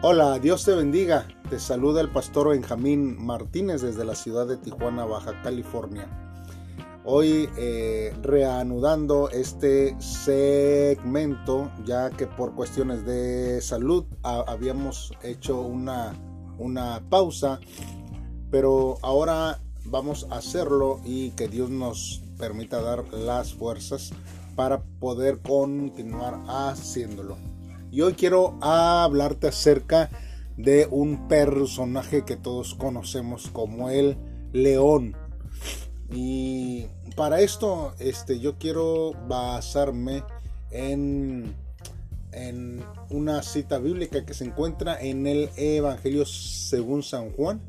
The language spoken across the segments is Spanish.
Hola, Dios te bendiga. Te saluda el pastor Benjamín Martínez desde la ciudad de Tijuana, Baja California. Hoy eh, reanudando este segmento, ya que por cuestiones de salud habíamos hecho una, una pausa, pero ahora vamos a hacerlo y que Dios nos permita dar las fuerzas para poder continuar haciéndolo. Y hoy quiero hablarte acerca de un personaje que todos conocemos como el león. Y para esto este, yo quiero basarme en, en una cita bíblica que se encuentra en el Evangelio según San Juan,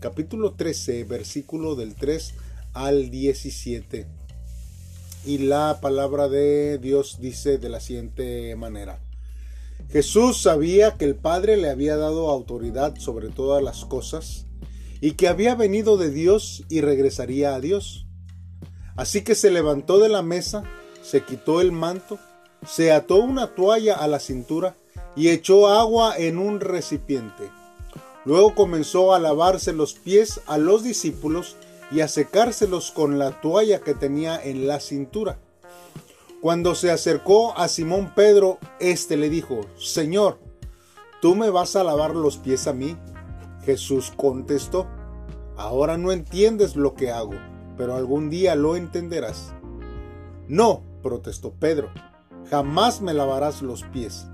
capítulo 13, versículo del 3 al 17. Y la palabra de Dios dice de la siguiente manera. Jesús sabía que el Padre le había dado autoridad sobre todas las cosas y que había venido de Dios y regresaría a Dios. Así que se levantó de la mesa, se quitó el manto, se ató una toalla a la cintura y echó agua en un recipiente. Luego comenzó a lavarse los pies a los discípulos y a secárselos con la toalla que tenía en la cintura. Cuando se acercó a Simón Pedro, éste le dijo, Señor, ¿tú me vas a lavar los pies a mí? Jesús contestó, Ahora no entiendes lo que hago, pero algún día lo entenderás. No, protestó Pedro, jamás me lavarás los pies.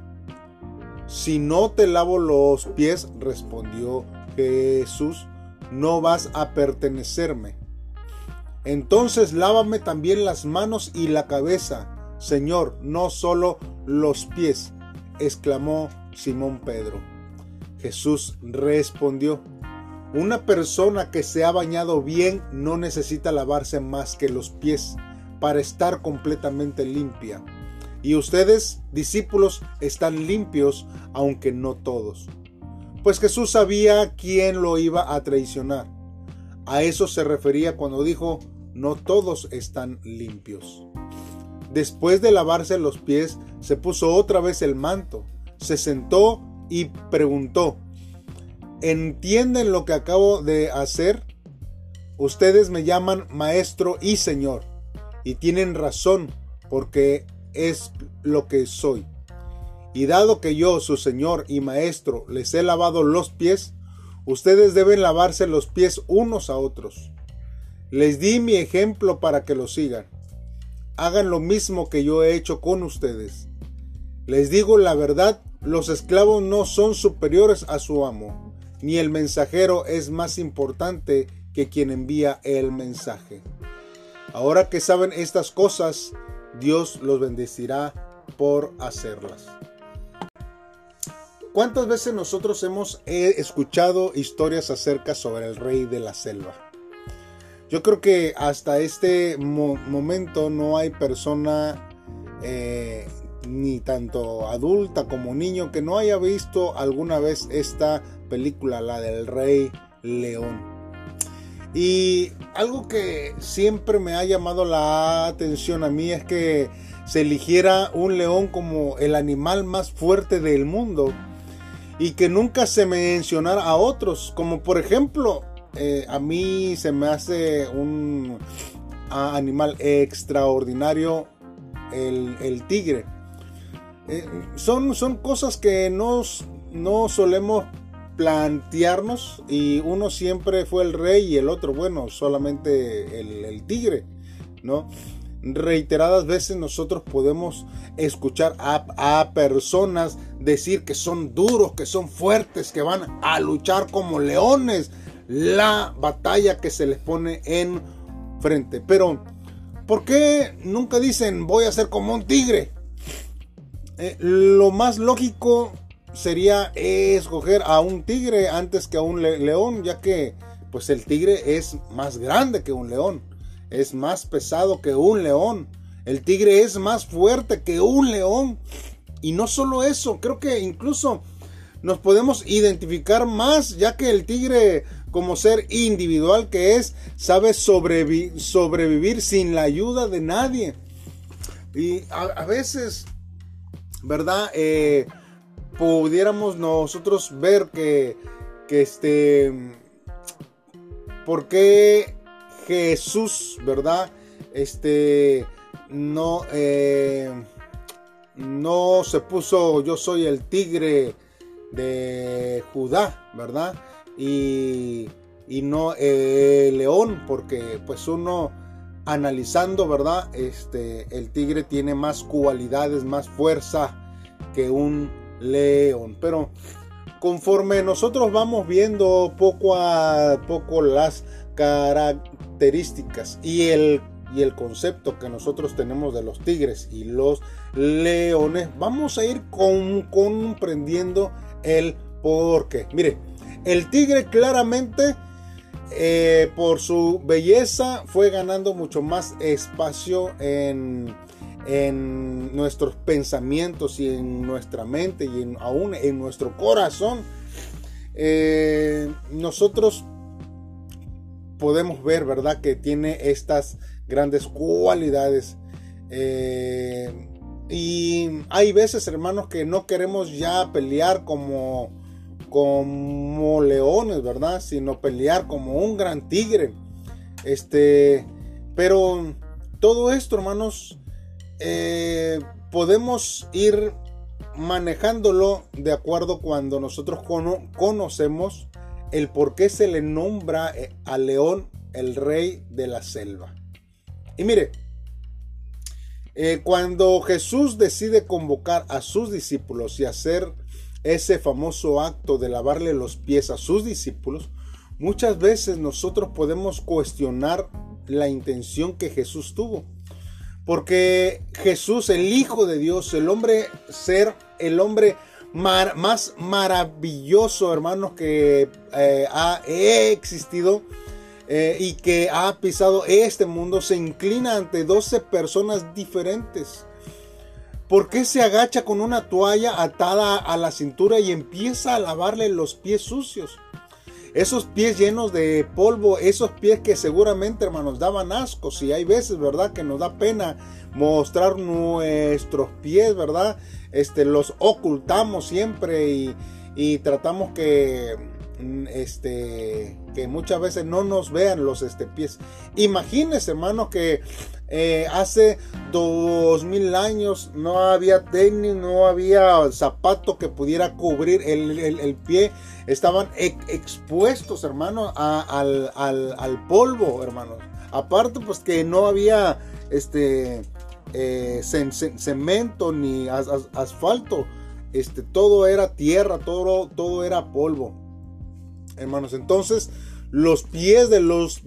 Si no te lavo los pies, respondió Jesús, no vas a pertenecerme. Entonces lávame también las manos y la cabeza Señor, no solo los pies, exclamó Simón Pedro. Jesús respondió, una persona que se ha bañado bien no necesita lavarse más que los pies para estar completamente limpia. Y ustedes, discípulos, están limpios, aunque no todos. Pues Jesús sabía quién lo iba a traicionar. A eso se refería cuando dijo, no todos están limpios. Después de lavarse los pies, se puso otra vez el manto, se sentó y preguntó, ¿entienden lo que acabo de hacer? Ustedes me llaman maestro y señor, y tienen razón, porque es lo que soy. Y dado que yo, su señor y maestro, les he lavado los pies, ustedes deben lavarse los pies unos a otros. Les di mi ejemplo para que lo sigan hagan lo mismo que yo he hecho con ustedes. Les digo la verdad, los esclavos no son superiores a su amo, ni el mensajero es más importante que quien envía el mensaje. Ahora que saben estas cosas, Dios los bendecirá por hacerlas. ¿Cuántas veces nosotros hemos escuchado historias acerca sobre el rey de la selva? Yo creo que hasta este momento no hay persona, eh, ni tanto adulta como niño, que no haya visto alguna vez esta película, la del Rey León. Y algo que siempre me ha llamado la atención a mí es que se eligiera un león como el animal más fuerte del mundo y que nunca se mencionara a otros, como por ejemplo eh, a mí se me hace un animal extraordinario el, tigre. Eh, son, son cosas que no solemos plantearnos y uno siempre fue el rey y el otro, bueno, solamente el, tigre, ¿no? Reiteradas veces nosotros podemos escuchar a, a, personas decir que son duros, que son fuertes, que van a luchar como leones, la batalla que se les pone en frente. Pero, ¿por qué nunca dicen voy a ser como un tigre? Eh, lo más lógico sería escoger a un tigre antes que a un león, ya que pues el tigre es más grande que un león, es más pesado que un león, el tigre es más fuerte que un león. Y no solo eso, creo que incluso nos podemos identificar más, ya que el tigre como ser individual que es, sabe sobrevivir sin la ayuda de nadie. Y a, veces, ¿verdad? Eh, pudiéramos nosotros ver que, que este, ¿por qué Jesús, verdad? Este, no, eh, no se puso yo soy el tigre de Judá, ¿verdad? Y, no el león, porque pues uno analizando, ¿verdad? Este, el tigre tiene más cualidades, más fuerza que un león. Pero conforme nosotros vamos viendo poco a poco las características y el y el concepto que nosotros tenemos de los tigres y los leones, vamos a ir comprendiendo el porqué. Mire, el tigre claramente eh, por su belleza fue ganando mucho más espacio en, en nuestros pensamientos y en nuestra mente y aún en nuestro corazón. Eh, nosotros podemos ver, ¿verdad? Que tiene estas grandes cualidades. Eh, y hay veces, hermanos, que no queremos ya pelear como, como leones, ¿verdad? Sino pelear como un gran tigre. Este, pero todo esto, hermanos, eh, podemos ir manejándolo de acuerdo cuando nosotros conocemos el por qué se le nombra eh, al león el rey de la selva. Y mire, eh, cuando Jesús decide convocar a sus discípulos y hacer ese famoso acto de lavarle los pies a sus discípulos, muchas veces nosotros podemos cuestionar la intención que Jesús tuvo. Porque Jesús, el Hijo de Dios, el hombre ser, el hombre más maravilloso, hermanos, que eh, ha existido, eh, y que ha pisado este mundo se inclina ante 12 personas diferentes. ¿Por qué se agacha con una toalla atada a la cintura y empieza a lavarle los pies sucios? Esos pies llenos de polvo, esos pies que seguramente, hermanos, daban asco. Si hay veces, ¿verdad? Que nos da pena mostrar nuestros pies, ¿verdad? Este, los ocultamos siempre y, y tratamos que Mm, este que muchas veces no nos vean los este, pies. Imagínense, hermano, que eh, hace dos mil años no había tenis, no había zapato que pudiera cubrir el, pie. Estaban expuestos, hermano, al, al, polvo, hermano. Aparte, pues que no había este eh, cemento ni asfalto. Este, todo era tierra, todo, todo era polvo hermanos. Entonces, los pies de los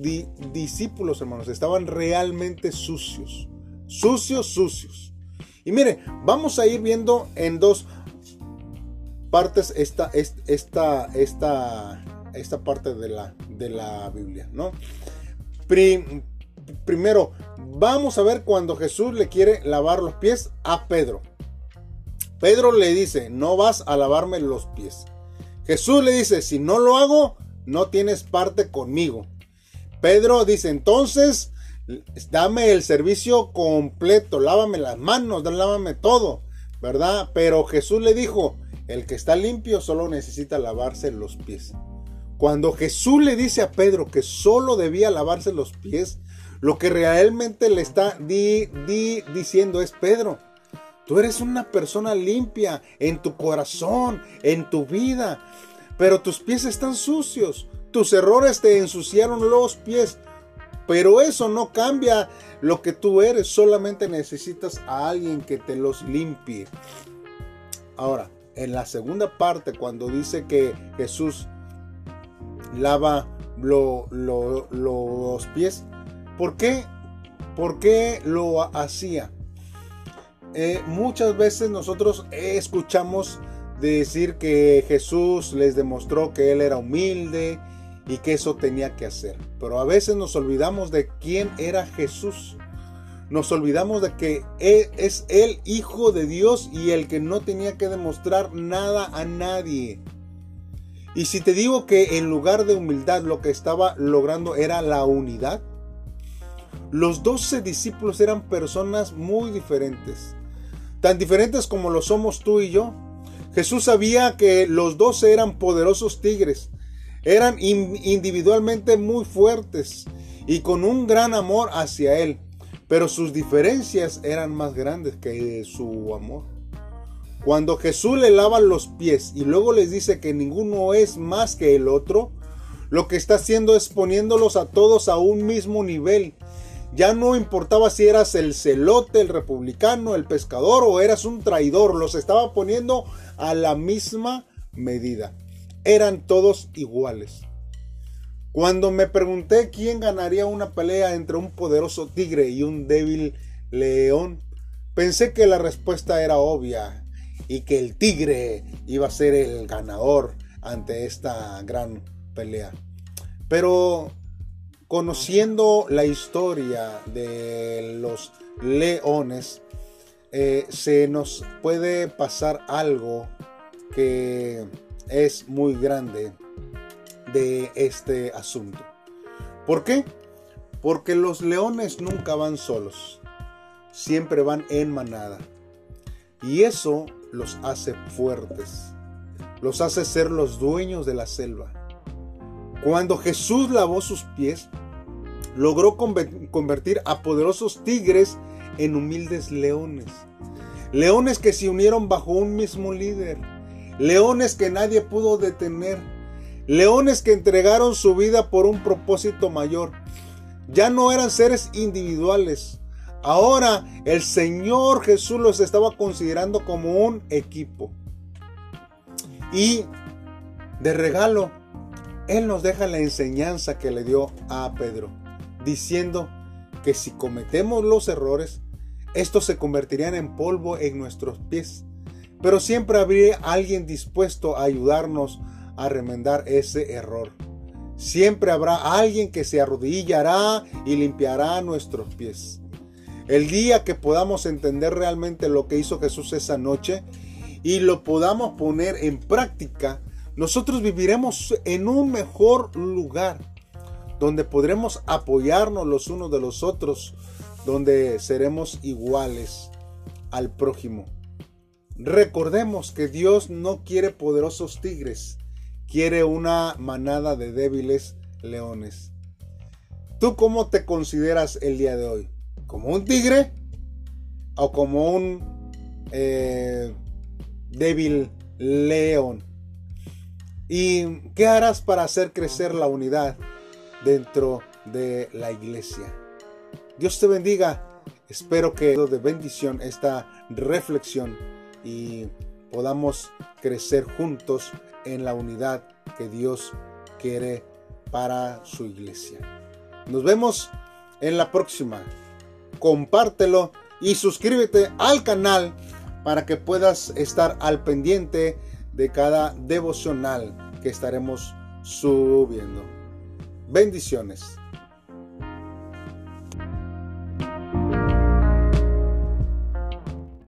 discípulos, hermanos, estaban realmente sucios. Sucios, sucios. Y mire, vamos a ir viendo en dos partes esta, esta, esta, esta parte de la, de la Biblia, ¿no? primero, vamos a ver cuando Jesús le quiere lavar los pies a Pedro. Pedro le dice, no vas a lavarme los pies. Jesús le dice, si no lo hago, no tienes parte conmigo. Pedro dice, entonces, dame el servicio completo, lávame las manos, lávame todo, ¿verdad? Pero Jesús le dijo, el que está limpio solo necesita lavarse los pies. Cuando Jesús le dice a Pedro que solo debía lavarse los pies, lo que realmente le está diciendo es, Pedro, tú eres una persona limpia en tu corazón, en tu vida pero tus pies están sucios. Tus errores te ensuciaron los pies. Pero eso no cambia lo que tú eres. Solamente necesitas a alguien que te los limpie. Ahora, en la segunda parte, cuando dice que Jesús lava los pies, ¿por qué? ¿Por qué lo hacía? Eh, muchas veces nosotros escuchamos de decir que Jesús les demostró que Él era humilde y que eso tenía que hacer. Pero a veces nos olvidamos de quién era Jesús. Nos olvidamos de que Él es el Hijo de Dios y el que no tenía que demostrar nada a nadie. Y si te digo que en lugar de humildad lo que estaba logrando era la unidad, los doce discípulos eran personas muy diferentes. Tan diferentes como lo somos tú y yo Jesús sabía que los dos eran poderosos tigres, eran individualmente muy fuertes y con un gran amor hacia Él, pero sus diferencias eran más grandes que su amor. Cuando Jesús le lava los pies y luego les dice que ninguno es más que el otro, lo que está haciendo es poniéndolos a todos a un mismo nivel. Ya no importaba si eras el celote, el republicano, el pescador o eras un traidor, los estaba poniendo a la misma medida. Eran todos iguales. Cuando me pregunté quién ganaría una pelea entre un poderoso tigre y un débil león, pensé que la respuesta era obvia y que el tigre iba a ser el ganador ante esta gran pelea. Pero conociendo la historia de los leones, eh, se nos puede pasar algo que es muy grande de este asunto. ¿Por qué? Porque los leones nunca van solos, siempre van en manada. Y eso los hace fuertes, los hace ser los dueños de la selva. Cuando Jesús lavó sus pies, logró convertir a poderosos tigres en humildes leones. Leones que se unieron bajo un mismo líder. Leones que nadie pudo detener Leones que entregaron su vida por un propósito mayor. Ya no eran seres individuales. Ahora el Señor Jesús los estaba considerando como un equipo. Y de regalo, Él nos deja la enseñanza que le dio a Pedro, diciendo que si cometemos los errores, estos se convertirían en polvo en nuestros pies. Pero siempre habría alguien dispuesto a ayudarnos a remendar ese error. Siempre habrá alguien que se arrodillará y limpiará nuestros pies. El día que podamos entender realmente lo que hizo Jesús esa noche y lo podamos poner en práctica, nosotros viviremos en un mejor lugar, donde podremos apoyarnos los unos de los otros, donde seremos iguales al prójimo. Recordemos que Dios no quiere poderosos tigres, quiere una manada de débiles leones. ¿Tú cómo te consideras el día de hoy? ¿Como un tigre? ¿O como un eh, débil león? ¿Y qué harás para hacer crecer la unidad dentro de la iglesia? Dios te bendiga. Espero que de bendición esta reflexión y podamos crecer juntos en la unidad que Dios quiere para su iglesia. Nos vemos en la próxima. Compártelo y suscríbete al canal para que puedas estar al pendiente de cada devocional que estaremos subiendo. Bendiciones.